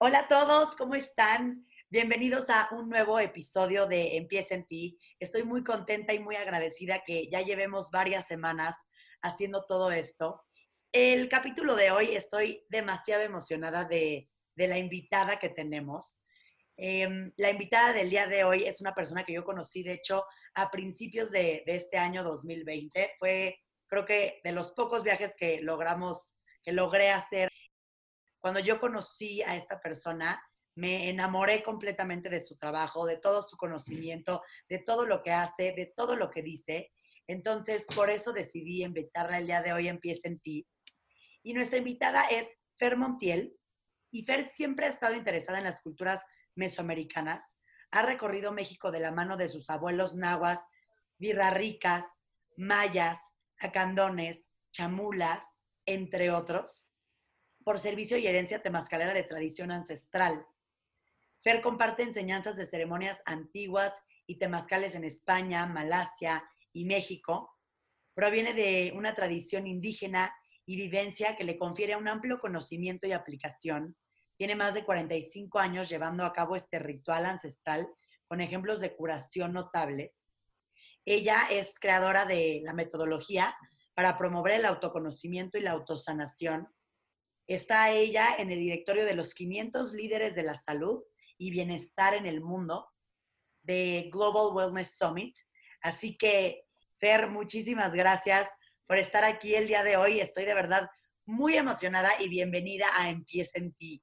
Hola a todos, ¿cómo están? Bienvenidos a un nuevo episodio de Empieza en ti. Estoy muy contenta y muy agradecida que ya llevemos varias semanas haciendo todo esto. El capítulo de hoy estoy demasiado emocionada de, la invitada que tenemos. Em, la invitada del día de hoy es una persona que yo conocí, de hecho, a principios de, de este año 2020. Fue, creo que, de los pocos viajes que logramos, que logré hacer cuando yo conocí a esta persona, me enamoré completamente de su trabajo, de todo su conocimiento, de todo lo que hace, de todo lo que dice. Entonces, por eso decidí invitarla el día de hoy, Empieza en ti. Y nuestra invitada es Fer Montiel. Y Fer siempre ha estado interesada en las culturas mesoamericanas. Ha recorrido México de la mano de sus abuelos nahuas, birrarricas, mayas, acandones, chamulas, entre otros por servicio y herencia temascalera de tradición ancestral. Fer comparte enseñanzas de ceremonias antiguas y temascales en España, Malasia y México. Proviene de una tradición indígena y vivencia que le confiere un amplio conocimiento y aplicación. Tiene más de 45 años llevando a cabo este ritual ancestral con ejemplos de curación notables. Ella es creadora de la metodología para promover el autoconocimiento y la autosanación Está ella en el directorio de los 500 líderes de la salud y bienestar en el mundo de Global Wellness Summit. Así que, Fer, muchísimas gracias por estar aquí el día de hoy. Estoy de verdad muy emocionada y bienvenida a Empieza en ti.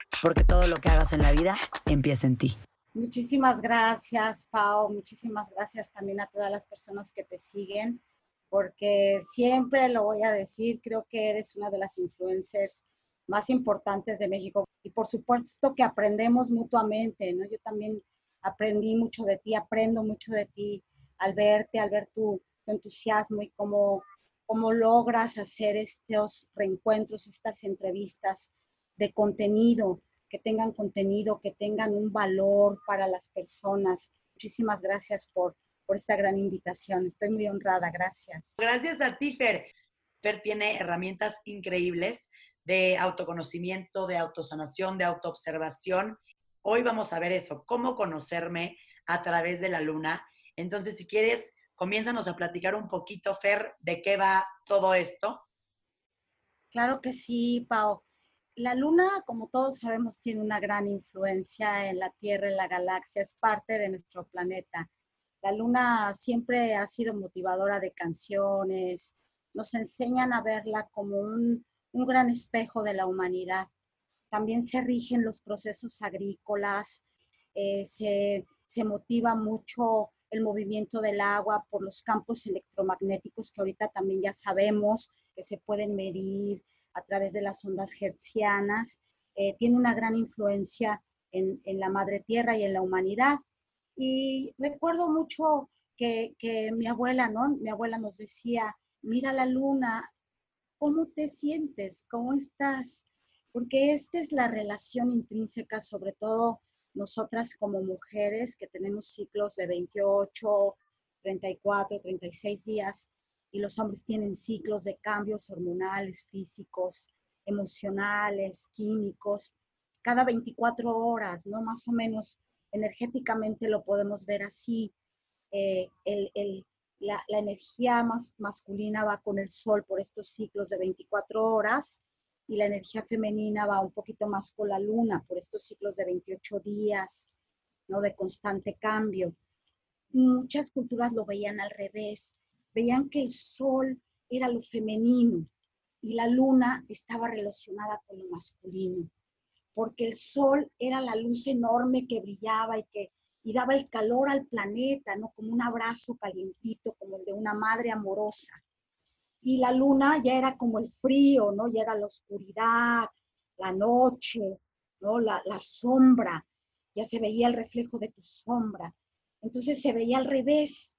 Porque todo lo que hagas en la vida empieza en ti. Muchísimas gracias, Pao. Muchísimas gracias también a todas las personas que te siguen, porque siempre lo voy a decir, creo que eres una de las influencers más importantes de México. Y por supuesto que aprendemos mutuamente, ¿no? Yo también aprendí mucho de ti, aprendo mucho de ti al verte, al ver tu, entusiasmo y cómo, cómo logras hacer estos reencuentros, estas entrevistas de contenido que tengan contenido, que tengan un valor para las personas. Muchísimas gracias por, por esta gran invitación. Estoy muy honrada. Gracias. Gracias a ti, Fer. Fer tiene herramientas increíbles de autoconocimiento, de autosanación, de autoobservación. Hoy vamos a ver eso, cómo conocerme a través de la luna. Entonces, si quieres, comiénzanos a platicar un poquito, Fer, de qué va todo esto. Claro que sí, Pau. La luna, como todos sabemos, tiene una gran influencia en la Tierra, en la galaxia, es parte de nuestro planeta. La luna siempre ha sido motivadora de canciones, nos enseñan a verla como un, gran espejo de la humanidad. También se rigen los procesos agrícolas, eh, se, se motiva mucho el movimiento del agua por los campos electromagnéticos que ahorita también ya sabemos que se pueden medir, a través de las ondas hertzianas, eh, tiene una gran influencia en, la madre tierra y en la humanidad. Y recuerdo mucho que, que, mi abuela, ¿no? Mi abuela nos decía, mira la luna, ¿cómo te sientes? ¿Cómo estás? Porque esta es la relación intrínseca, sobre todo nosotras como mujeres que tenemos ciclos de 28, 34, 36 días, y los hombres tienen ciclos de cambios hormonales, físicos, emocionales, químicos, cada 24 horas, ¿no? Más o menos energéticamente lo podemos ver así. Eh, la, energía más masculina va con el sol por estos ciclos de 24 horas y la energía femenina va un poquito más con la luna por estos ciclos de 28 días, ¿no? De constante cambio. Muchas culturas lo veían al revés veían que el sol era lo femenino y la luna estaba relacionada con lo masculino, porque el sol era la luz enorme que brillaba y que y daba el calor al planeta, ¿no? Como un abrazo calientito, como el de una madre amorosa. Y la luna ya era como el frío, ¿no? Ya era la oscuridad, la noche, ¿no? La, la sombra, ya se veía el reflejo de tu sombra. Entonces se veía al revés.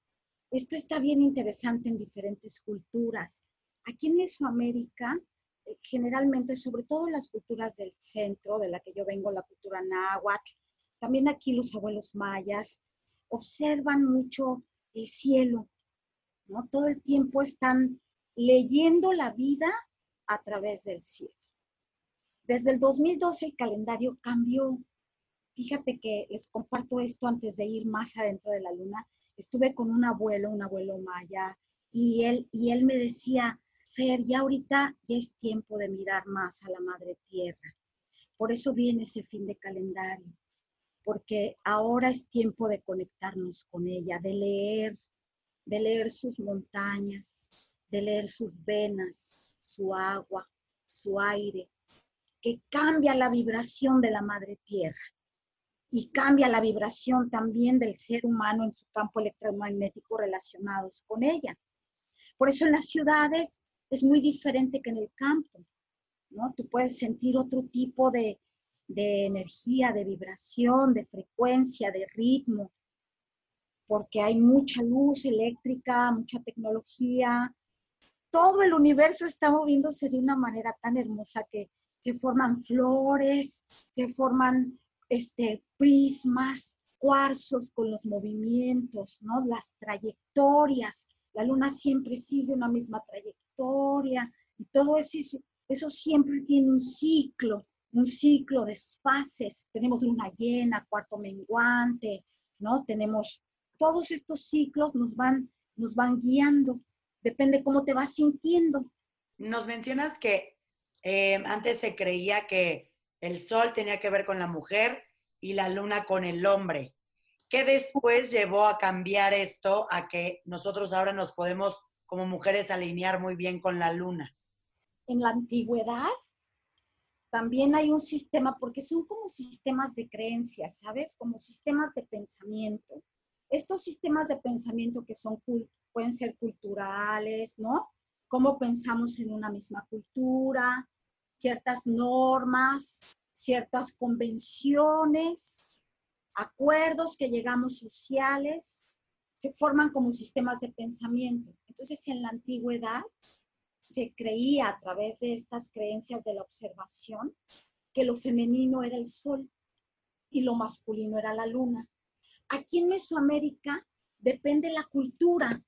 Esto está bien interesante en diferentes culturas. Aquí en Mesoamérica, eh, generalmente, sobre todo las culturas del centro, de la que yo vengo, la cultura náhuatl, también aquí los abuelos mayas, observan mucho el cielo, ¿no? Todo el tiempo están leyendo la vida a través del cielo. Desde el 2012 el calendario cambió. Fíjate que les comparto esto antes de ir más adentro de la luna. Estuve con un abuelo, un abuelo maya, y él, y él me decía, Fer, ya ahorita ya es tiempo de mirar más a la Madre Tierra. Por eso viene ese fin de calendario, porque ahora es tiempo de conectarnos con ella, de leer, de leer sus montañas, de leer sus venas, su agua, su aire, que cambia la vibración de la madre tierra y cambia la vibración también del ser humano en su campo electromagnético relacionados con ella. Por eso en las ciudades es muy diferente que en el campo, ¿no? Tú puedes sentir otro tipo de, de energía, de vibración, de frecuencia, de ritmo, porque hay mucha luz eléctrica, mucha tecnología. Todo el universo está moviéndose de una manera tan hermosa que se forman flores, se forman este, prismas, cuarzos con los movimientos, ¿no? Las trayectorias. La luna siempre sigue una misma trayectoria y todo eso, eso siempre tiene un ciclo, un ciclo de fases. Tenemos luna llena, cuarto menguante, ¿no? Tenemos todos estos ciclos nos van, nos van guiando. Depende cómo te vas sintiendo. Nos mencionas que eh, antes se creía que el sol tenía que ver con la mujer y la luna con el hombre. ¿Qué después llevó a cambiar esto a que nosotros ahora nos podemos como mujeres alinear muy bien con la luna? En la antigüedad también hay un sistema, porque son como sistemas de creencias, ¿sabes? Como sistemas de pensamiento. Estos sistemas de pensamiento que son pueden ser culturales, ¿no? Cómo pensamos en una misma cultura, ciertas normas, ciertas convenciones, acuerdos que llegamos sociales, se forman como sistemas de pensamiento. Entonces, en la antigüedad se creía a través de estas creencias de la observación que lo femenino era el sol y lo masculino era la luna. Aquí en Mesoamérica depende la cultura.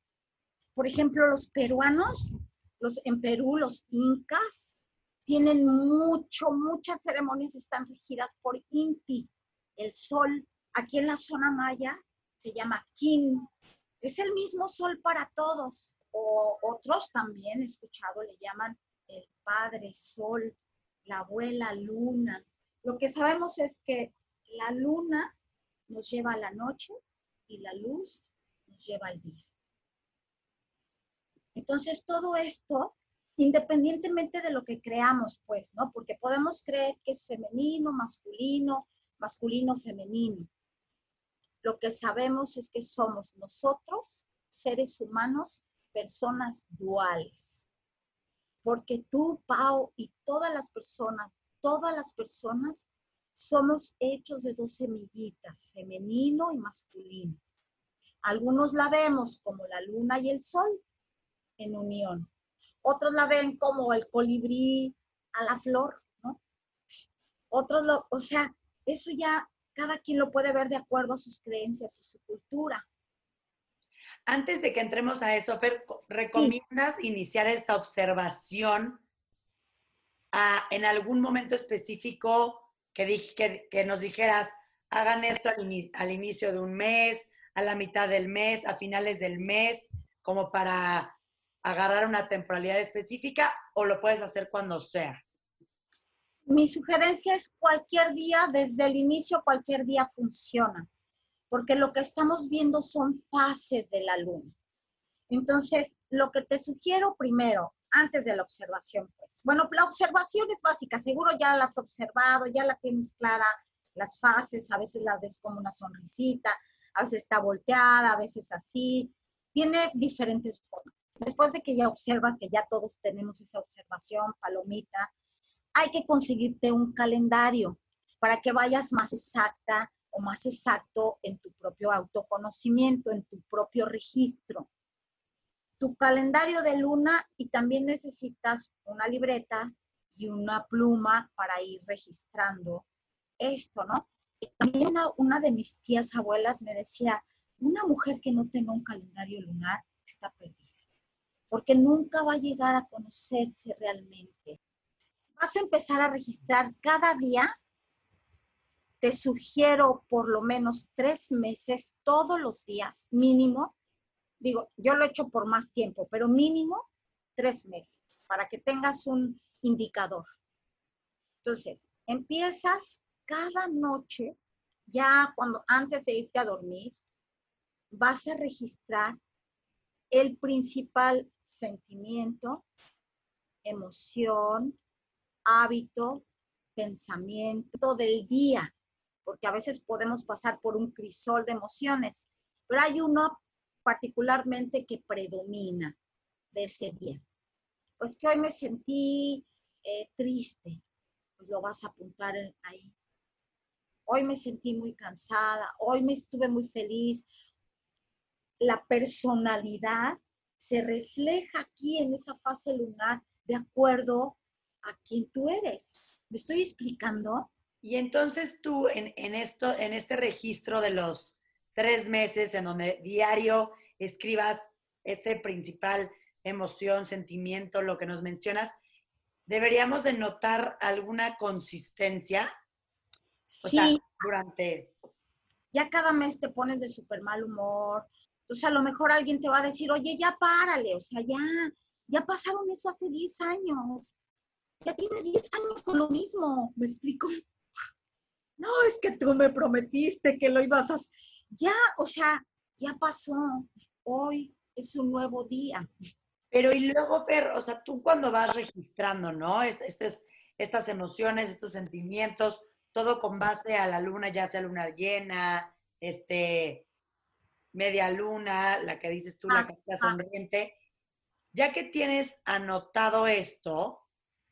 Por ejemplo, los peruanos, los, en Perú, los incas, tienen mucho, muchas ceremonias están regidas por Inti, el sol. Aquí en la zona maya se llama Kin. Es el mismo sol para todos. O otros también, he escuchado, le llaman el padre sol, la abuela luna. Lo que sabemos es que la luna nos lleva a la noche y la luz nos lleva al día. Entonces, todo esto independientemente de lo que creamos, pues, ¿no? Porque podemos creer que es femenino, masculino, masculino, femenino. Lo que sabemos es que somos nosotros, seres humanos, personas duales. Porque tú, Pau, y todas las personas, todas las personas somos hechos de dos semillitas, femenino y masculino. Algunos la vemos como la luna y el sol en unión otros la ven como el colibrí a la flor, ¿no? Otros lo, o sea, eso ya cada quien lo puede ver de acuerdo a sus creencias y su cultura. Antes de que entremos a eso, Fer, ¿recomiendas iniciar esta observación en algún momento específico que, que, nos dijeras, hagan esto al inicio de un mes, a la mitad del mes, a finales del mes, como para agarrar una temporalidad específica o lo puedes hacer cuando sea? Mi sugerencia es cualquier día, desde el inicio, cualquier día funciona, porque lo que estamos viendo son fases de la luna. Entonces, lo que te sugiero primero, antes de la observación, pues, bueno, la observación es básica, seguro ya la has observado, ya la tienes clara, las fases, a veces la ves como una sonrisita, a veces está volteada, a veces así, tiene diferentes formas. Después de que ya observas que ya todos tenemos esa observación, palomita, hay que conseguirte un calendario para que vayas más exacta o más exacto en tu propio autoconocimiento, en tu propio registro. Tu calendario de luna y también necesitas una libreta y una pluma para ir registrando esto, ¿no? También una, de mis tías abuelas me decía, una mujer que no tenga un calendario lunar está perdida, porque nunca va a llegar a conocerse realmente. Vas a empezar a registrar cada día te sugiero por lo menos tres meses, todos los días, mínimo. Digo, yo lo he hecho por más tiempo, pero mínimo tres meses, para que tengas un indicador. Entonces, empiezas cada noche, ya cuando antes de irte a dormir, vas a registrar el principal sentimiento, emoción, hábito, pensamiento del día porque a veces podemos pasar por un crisol de emociones, pero hay uno particularmente que predomina de ese día. Pues que hoy me sentí eh, triste, pues lo vas a apuntar ahí. Hoy me sentí muy cansada, hoy me estuve muy feliz. La personalidad se refleja aquí en esa fase lunar de acuerdo a quien tú eres. ¿Me estoy explicando? Y entonces tú en, esto, en este registro de los tres meses en donde diario escribas ese principal emoción, sentimiento, lo que nos mencionas, deberíamos de notar alguna consistencia. sí. durante. Ya cada mes te pones de súper mal humor. Entonces a lo mejor alguien te va a decir, oye, ya párale, o sea, ya, ya pasaron eso hace 10 años. Ya tienes 10 años con lo mismo, ¿me explico? no, es que tú me prometiste que lo ibas a... Ya, o sea, ya pasó. Hoy es un nuevo día. Pero y luego, Fer, o sea, tú cuando vas registrando, ¿no? Estas, estas emociones, estos sentimientos, todo con base a la luna, ya sea luna llena, este, media luna, la que dices tú, la ah, carta ah. sonriente. Ya que tienes anotado esto,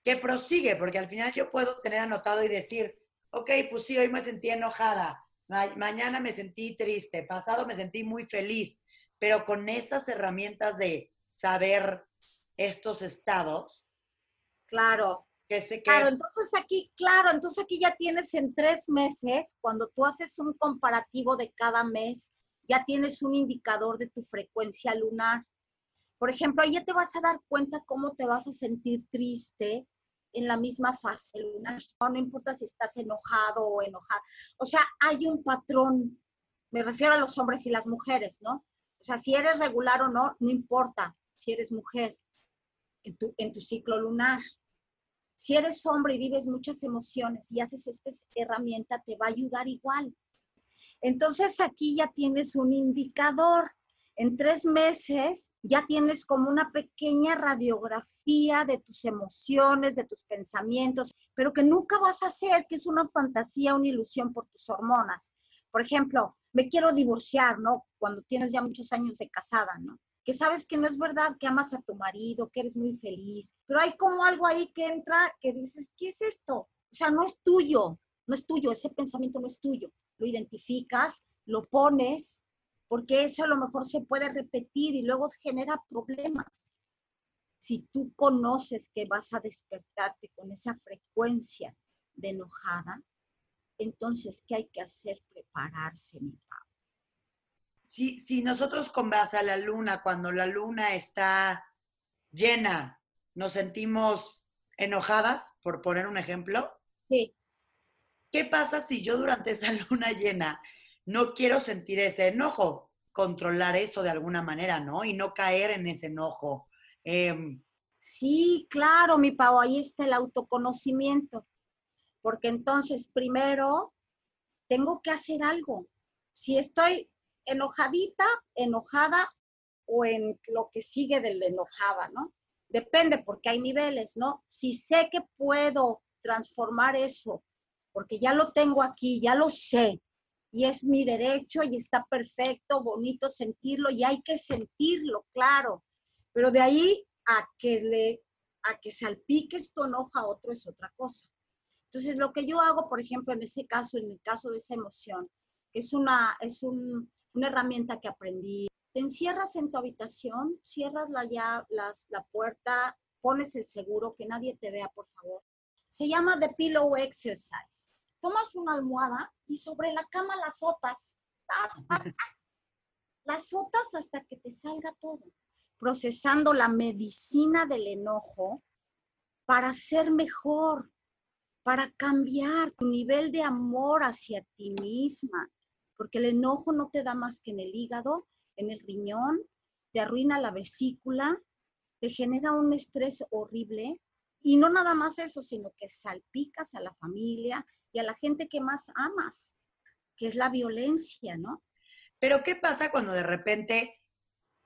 que prosigue, porque al final yo puedo tener anotado y decir, ok, pues sí, hoy me sentí enojada, mañana me sentí triste, pasado me sentí muy feliz, pero con esas herramientas de saber estos estados. Claro. Que sé que... Claro, entonces aquí, claro, entonces aquí ya tienes en tres meses, cuando tú haces un comparativo de cada mes, ya tienes un indicador de tu frecuencia lunar. Por ejemplo, ahí ya te vas a dar cuenta cómo te vas a sentir triste, en la misma fase lunar. No, importa si estás enojado o enojada. O sea, hay un patrón. Me refiero a los hombres y las mujeres, ¿no? O sea, si eres regular o no, no importa si eres mujer en tu, en tu ciclo lunar. Si eres hombre y vives muchas emociones y haces esta herramienta, te va a ayudar igual. Entonces aquí ya tienes un indicador en tres meses ya tienes como una pequeña radiografía de tus emociones, de tus pensamientos, pero que nunca vas a hacer, que es una fantasía, una ilusión por tus hormonas. Por ejemplo, me quiero divorciar, ¿no? Cuando tienes ya muchos años de casada, ¿no? Que sabes que no es verdad, que amas a tu marido, que eres muy feliz, pero hay como algo ahí que entra que dices, ¿qué es esto? O sea, no es tuyo, no es tuyo, ese pensamiento no es tuyo. Lo identificas, lo pones porque eso a lo mejor se puede repetir y luego genera problemas. Si tú conoces que vas a despertarte con esa frecuencia de enojada, entonces, ¿qué hay que hacer? Prepararse, mi. Si, si nosotros con base a la luna, cuando la luna está llena, nos sentimos enojadas, por poner un ejemplo. Sí. ¿Qué pasa si yo durante esa luna llena no quiero sentir ese enojo, controlar eso de alguna manera, ¿no? Y no caer en ese enojo. Em, sí, claro, mi Pau, ahí está el autoconocimiento. Porque entonces, primero, tengo que hacer algo. Si estoy enojadita, enojada o en lo que sigue de la enojada, ¿no? Depende, porque hay niveles, ¿no? Si sé que puedo transformar eso, porque ya lo tengo aquí, ya lo sé, y es mi derecho y está perfecto, bonito sentirlo y hay que sentirlo, claro. Pero de ahí a que le a que salpiques tu enojo a otro es otra cosa. Entonces, lo que yo hago, por ejemplo, en ese caso, en el caso de esa emoción, es una, es una herramienta que aprendí. Te encierras en tu habitación, cierras la, ya, las, la puerta, pones el seguro, que nadie te vea, por favor. Se llama The Pillow Exercise. Tomas una almohada y sobre la cama las sotas. Las sotas hasta que te salga todo. Procesando la medicina del enojo para ser mejor, para cambiar tu nivel de amor hacia ti misma, porque el enojo no te da más que en el hígado, en el riñón, te arruina la vesícula, te genera un estrés horrible y no nada más eso, sino que salpicas a la familia y a la gente que más amas, que es la violencia, ¿no? Pero ¿qué pasa cuando de repente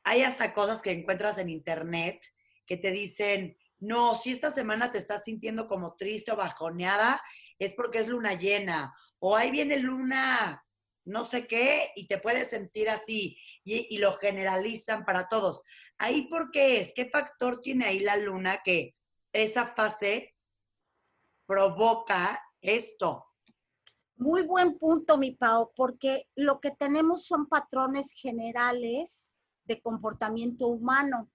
hay hasta cosas que encuentras en internet que te dicen, no, si esta semana te estás sintiendo como triste o bajoneada, es porque es luna llena. O ahí viene luna no sé qué y te puedes sentir así. Y, lo generalizan para todos. Ahí por qué es, qué factor tiene ahí la luna que esa fase provoca esto. Muy buen punto, mi Pau, porque lo que tenemos son patrones generales de comportamiento humano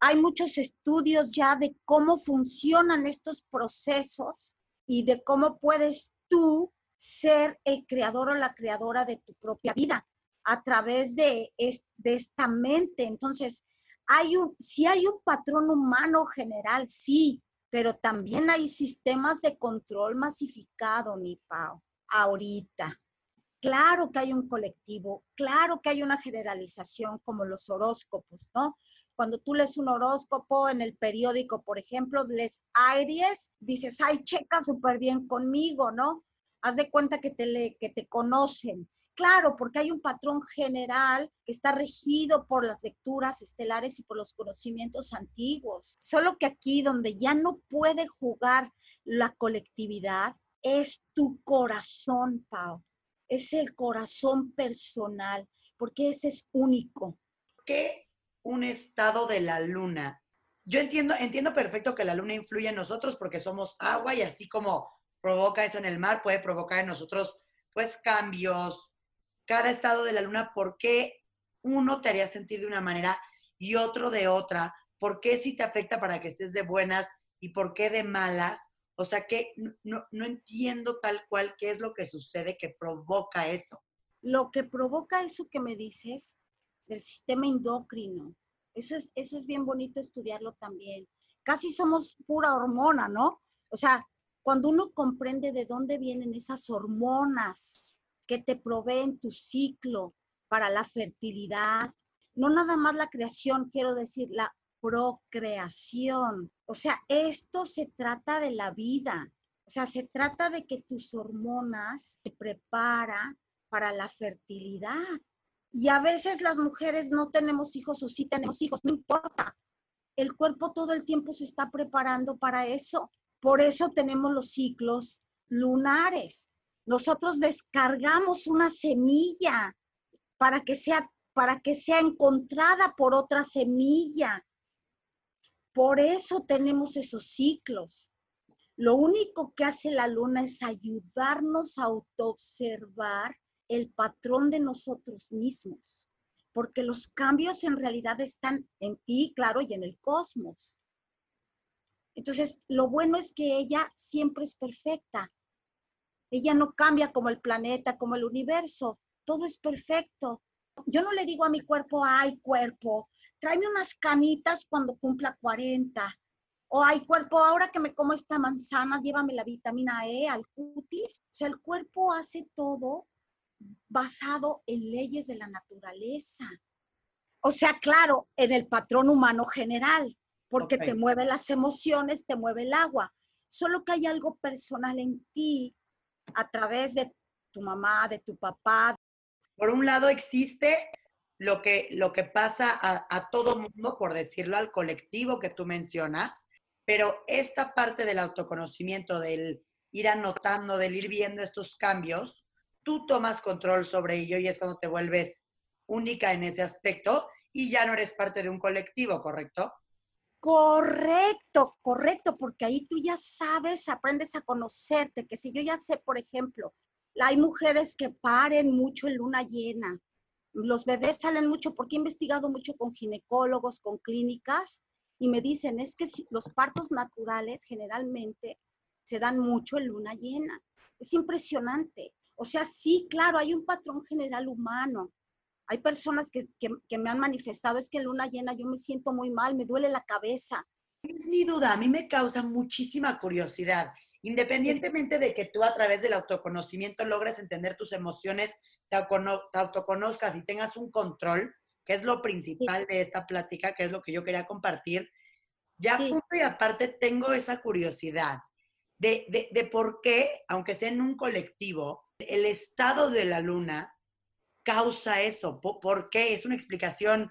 hay muchos estudios ya de cómo funcionan estos procesos y de cómo puedes tú ser el creador o la creadora de tu propia vida a través de, de esta mente. Entonces, hay un, si hay un patrón humano general, sí, pero también hay sistemas de control masificado, mi Pau, ahorita. Claro que hay un colectivo, claro que hay una generalización como los horóscopos, ¿no? cuando tú lees un horóscopo en el periódico, por ejemplo, les Aries, dices, ay, checa súper bien conmigo, ¿no? Haz de cuenta que te, que te conocen. Claro, porque hay un patrón general que está regido por las lecturas estelares y por los conocimientos antiguos. Solo que aquí donde ya no puede jugar la colectividad es tu corazón, Pau. Es el corazón personal, porque ese es único. ¿Qué un estado de la luna. Yo entiendo, entiendo perfecto que la luna influye en nosotros porque somos agua y así como provoca eso en el mar, puede provocar en nosotros pues cambios. Cada estado de la luna, ¿por qué uno te haría sentir de una manera y otro de otra? ¿Por qué si te afecta para que estés de buenas y por qué de malas? O sea que no, entiendo tal cual qué es lo que sucede que provoca eso. Lo que provoca eso que me dices del sistema endocrino. Eso es, eso es bien bonito estudiarlo también. Casi somos pura hormona, ¿no? O sea, cuando uno comprende de dónde vienen esas hormonas que te proveen tu ciclo para la fertilidad, no nada más la creación, quiero decir, la procreación. O sea, esto se trata de la vida. O sea, se trata de que tus hormonas te preparan para la fertilidad. Y a veces las mujeres no tenemos hijos o sí tenemos hijos, no importa. El cuerpo todo el tiempo se está preparando para eso. Por eso tenemos los ciclos lunares. Nosotros descargamos una semilla para que sea para que sea encontrada por otra semilla. Por eso tenemos esos ciclos. Lo único que hace la luna es ayudarnos a autoobservar el patrón de nosotros mismos, porque los cambios en realidad están en ti, claro, y en el cosmos. Entonces, lo bueno es que ella siempre es perfecta. Ella no cambia como el planeta, como el universo. Todo es perfecto. Yo no le digo a mi cuerpo, ay, cuerpo, tráeme unas canitas cuando cumpla 40. O ay, cuerpo, ahora que me como esta manzana, llévame la vitamina E al cutis. O sea, el cuerpo hace todo basado en leyes de la naturaleza. O sea, claro, en el patrón humano general, porque te mueve las emociones, te mueve el agua. Solo que hay algo personal en ti a través de tu mamá, de tu papá. Por un lado existe lo que, lo que pasa a, a todo mundo, por decirlo, al colectivo que tú mencionas, pero esta parte del autoconocimiento, del ir anotando, del ir viendo estos cambios, tú tomas control sobre ello y es cuando te vuelves única en ese aspecto y ya no eres parte de un colectivo, ¿correcto? Correcto, correcto, porque ahí tú ya sabes, aprendes a conocerte, que si yo ya sé, por ejemplo, hay mujeres que paren mucho en luna llena, los bebés salen mucho, porque he investigado mucho con ginecólogos, con clínicas, y me dicen, es que los partos naturales generalmente se dan mucho en luna llena. Es impresionante. O sea, sí, claro, hay un patrón general humano. Hay personas que, me han manifestado, es que en luna llena yo me siento muy mal, me duele la cabeza. Es mi duda, a mí me causa muchísima curiosidad. Independientemente de que tú a través del autoconocimiento logres entender tus emociones, te, autoconozcas y tengas un control, que es lo principal de esta plática, que es lo que yo quería compartir, ya punto y aparte tengo esa curiosidad de, de, por qué, aunque sea en un colectivo, el estado de la luna causa eso. ¿Por, qué? ¿Es una explicación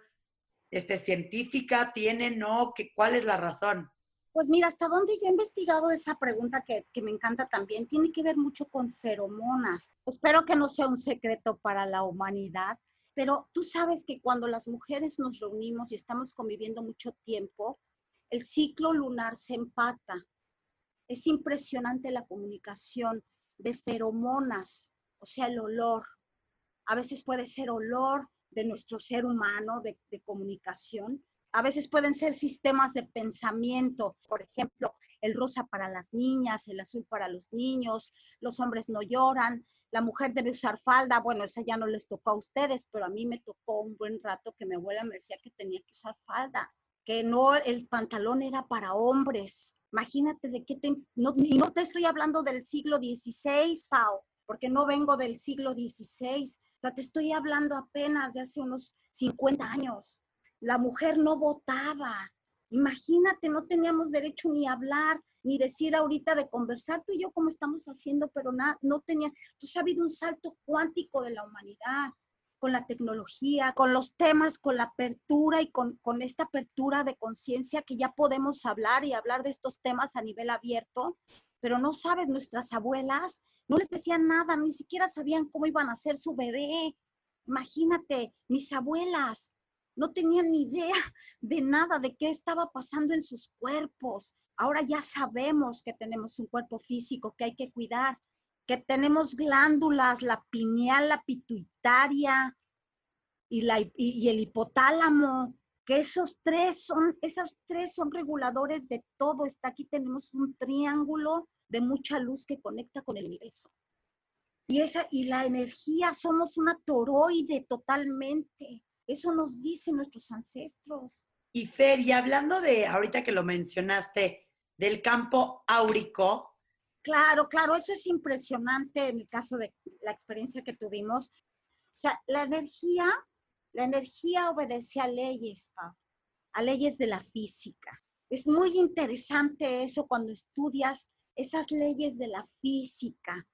este, científica? ¿Tiene? ¿No? ¿Qué, ¿Cuál es la razón? Pues mira, hasta donde yo he investigado esa pregunta que, que, me encanta también, tiene que ver mucho con feromonas. Espero que no sea un secreto para la humanidad, pero tú sabes que cuando las mujeres nos reunimos y estamos conviviendo mucho tiempo, el ciclo lunar se empata. Es impresionante la comunicación de feromonas, o sea, el olor. A veces puede ser olor de nuestro ser humano, de, comunicación. A veces pueden ser sistemas de pensamiento, por ejemplo, el rosa para las niñas, el azul para los niños, los hombres no lloran, la mujer debe usar falda, bueno, esa ya no les tocó a ustedes, pero a mí me tocó un buen rato que mi abuela me decía que tenía que usar falda, que no, el pantalón era para hombres, Imagínate de qué te... No, no te estoy hablando del siglo XVI, Pau, porque no vengo del siglo XVI. Te estoy hablando apenas de hace unos 50 años. La mujer no votaba. Imagínate, no teníamos derecho ni a hablar, ni decir ahorita de conversar tú y yo como estamos haciendo, pero nada, no tenía. Entonces ha habido un salto cuántico de la humanidad con la tecnología, con los temas, con la apertura y con, esta apertura de conciencia que ya podemos hablar y hablar de estos temas a nivel abierto, pero no sabes, nuestras abuelas no les decían nada, ni siquiera sabían cómo iban a hacer su bebé. Imagínate, mis abuelas no tenían ni idea de nada, de qué estaba pasando en sus cuerpos. Ahora ya sabemos que tenemos un cuerpo físico que hay que cuidar, que tenemos glándulas, la pineal, la pituitaria y, la, y, el hipotálamo, que esos tres son, esas tres son reguladores de todo. Está aquí tenemos un triángulo de mucha luz que conecta con el universo. Y, esa, y la energía, somos una toroide totalmente. Eso nos dicen nuestros ancestros. Y Fer, y hablando de, ahorita que lo mencionaste, del campo áurico, Claro, claro, eso es impresionante en el caso de la experiencia que tuvimos. O sea, la energía, la energía obedece a leyes, a leyes de la física. Es muy interesante eso cuando estudias esas leyes de la física,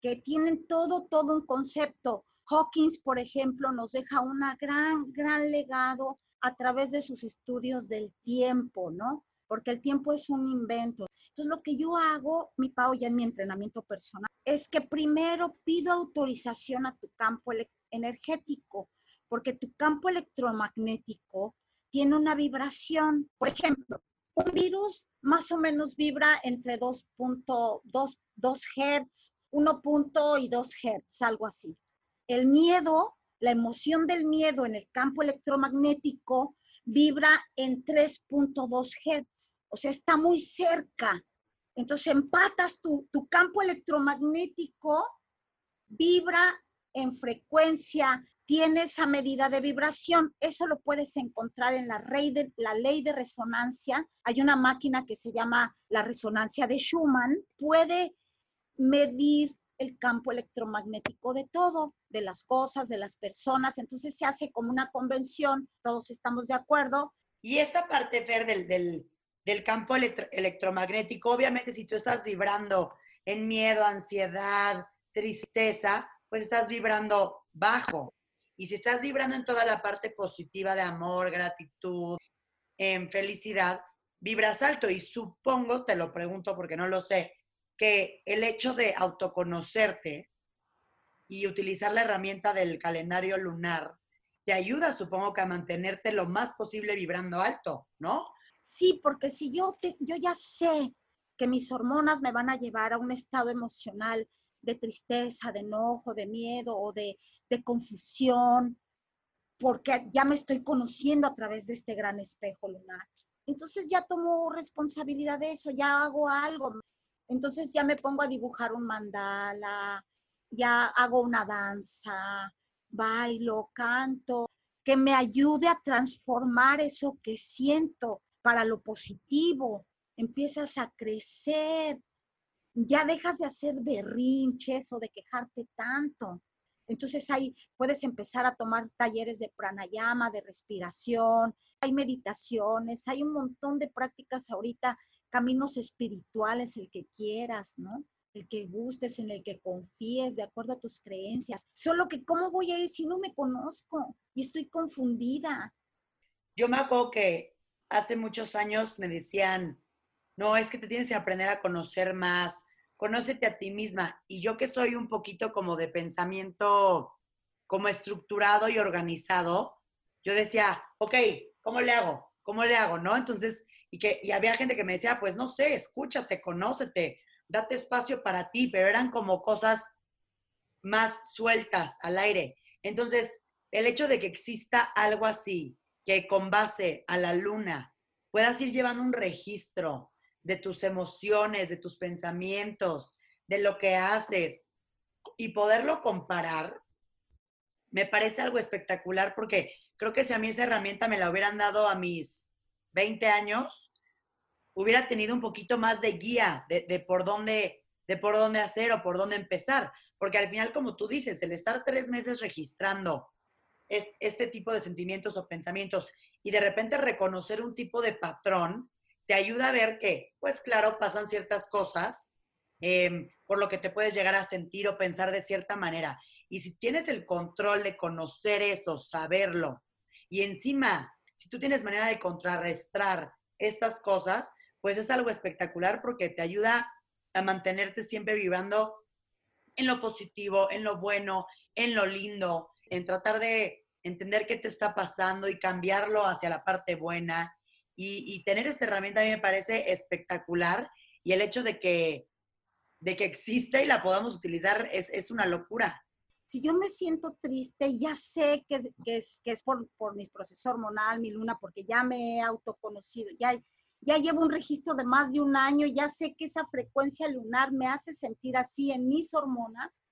que tienen todo, todo un concepto. Hawkins, por ejemplo, nos deja un gran, gran legado a través de sus estudios del tiempo, ¿no? Porque el tiempo es un invento. Entonces, lo que yo hago, mi Pau, ya en mi entrenamiento personal, es que primero pido autorización a tu campo energético, porque tu campo electromagnético tiene una vibración. Por ejemplo, un virus más o menos vibra entre 2.2 Hz, 1. y 2 Hz, algo así. El miedo, la emoción del miedo en el campo electromagnético vibra en 3.2 Hz o sea, está muy cerca. Entonces empatas tu, tu campo electromagnético, vibra en frecuencia, tiene esa medida de vibración. Eso lo puedes encontrar en la, ley de resonancia. Hay una máquina que se llama la resonancia de Schumann. Puede medir el campo electromagnético de todo, de las cosas, de las personas. Entonces se hace como una convención, todos estamos de acuerdo. Y esta parte, Fer, del campo electromagnético. Obviamente, si tú estás vibrando en miedo, ansiedad, tristeza, pues estás vibrando bajo. Y si estás vibrando en toda la parte positiva de amor, gratitud, en felicidad, vibras alto. Y supongo, te lo pregunto porque no lo sé, que el hecho de autoconocerte y utilizar la herramienta del calendario lunar te ayuda, supongo que a mantenerte lo más posible vibrando alto, ¿no? Sí, porque si yo, yo ya sé que mis hormonas me van a llevar a un estado emocional de tristeza, de enojo, de miedo o de, de confusión, porque ya me estoy conociendo a través de este gran espejo lunar. Entonces ya tomo responsabilidad de eso, ya hago algo. Entonces ya me pongo a dibujar un mandala, ya hago una danza, bailo, canto, que me ayude a transformar eso que siento para lo positivo. Empiezas a crecer, ya dejas de hacer berrinches o de quejarte tanto. Entonces ahí puedes empezar a tomar talleres de pranayama, de respiración, hay meditaciones, hay un montón de prácticas ahorita, caminos espirituales, el que quieras, ¿no? El que gustes, en el que confíes, de acuerdo a tus creencias. Solo que, ¿cómo voy a ir si no me conozco y estoy confundida? Yo me acuerdo que hace muchos años me decían, no, es que te tienes que aprender a conocer más, conócete a ti misma. Y yo que soy un poquito como de pensamiento como estructurado y organizado, yo decía, ok, ¿cómo le hago? ¿Cómo le hago? ¿No? Entonces, y que y había gente que me decía, pues no sé, escúchate, conócete, date espacio para ti, pero eran como cosas más sueltas al aire. Entonces, el hecho de que exista algo así, que con base a la luna puedas ir llevando un registro de tus emociones, de tus pensamientos, de lo que haces y poderlo comparar, me parece algo espectacular porque creo que si a mí esa herramienta me la hubieran dado a mis 20 años, hubiera tenido un poquito más de guía de, por dónde de por dónde hacer o por dónde empezar. Porque al final, como tú dices, el estar tres meses registrando este tipo de sentimientos o pensamientos y de repente reconocer un tipo de patrón, te ayuda a ver que, pues claro, pasan ciertas cosas em, por lo que te puedes llegar a sentir o pensar de cierta manera. Y si tienes el control de conocer eso, saberlo, y encima, si tú tienes manera de contrarrestar estas cosas, pues es algo espectacular porque te ayuda a mantenerte siempre vibrando en lo positivo, en lo bueno, en lo lindo, en tratar de entender qué te está pasando y cambiarlo hacia la parte buena y, tener esta herramienta a mí me parece espectacular y el hecho de que, de que exista y la podamos utilizar es, es una locura. Si yo me siento triste, ya sé que, que es, que es por, por mi proceso hormonal, mi luna, porque ya me he autoconocido, ya, ya llevo un registro de más de un año, ya sé que esa frecuencia lunar me hace sentir así en mis hormonas.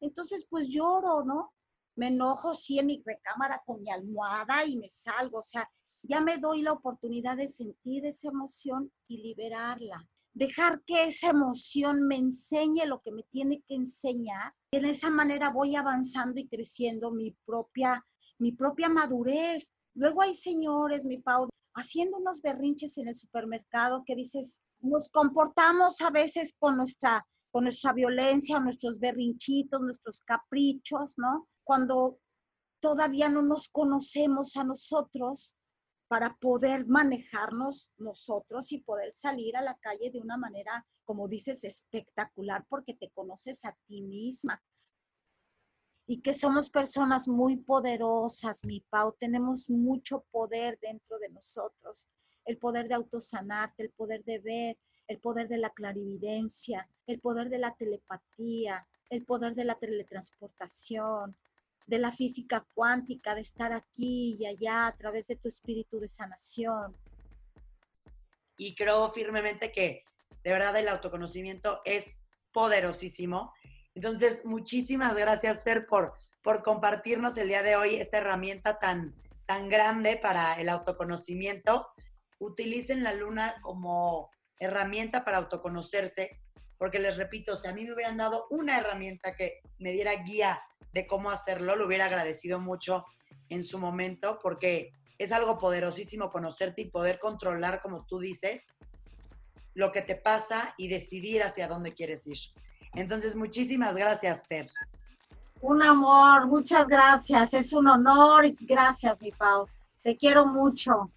Entonces, pues lloro, ¿no? Me enojo, sí, en mi recámara con mi almohada y me salgo. O sea, ya me doy la oportunidad de sentir esa emoción y liberarla. Dejar que esa emoción me enseñe lo que me tiene que enseñar. Y de esa manera voy avanzando y creciendo mi propia, mi propia madurez. Luego hay señores, mi Pau, haciendo unos berrinches en el supermercado que dices, nos comportamos a veces con nuestra, con nuestra violencia, nuestros berrinchitos, nuestros caprichos, ¿no? Cuando todavía no nos conocemos a nosotros para poder manejarnos nosotros y poder salir a la calle de una manera, como dices, espectacular, porque te conoces a ti misma. Y que somos personas muy poderosas, mi Pau, tenemos mucho poder dentro de nosotros. El poder de autosanarte, el poder de ver, el poder de la clarividencia, el poder de la telepatía, el poder de la teletransportación, de la física cuántica, de estar aquí y allá a través de tu espíritu de sanación. Y creo firmemente que de verdad el autoconocimiento es poderosísimo. Entonces, muchísimas gracias, Fer, por, por compartirnos el día de hoy esta herramienta tan, tan grande para el autoconocimiento. Utilicen la luna como herramienta para autoconocerse, porque les repito, si a mí me hubieran dado una herramienta que me diera guía de cómo hacerlo, lo hubiera agradecido mucho en su momento, porque es algo poderosísimo conocerte y poder controlar, como tú dices, lo que te pasa y decidir hacia dónde quieres ir. Entonces, muchísimas gracias, Fer. Un amor, muchas gracias. Es un honor y gracias, mi Pau. Te quiero mucho.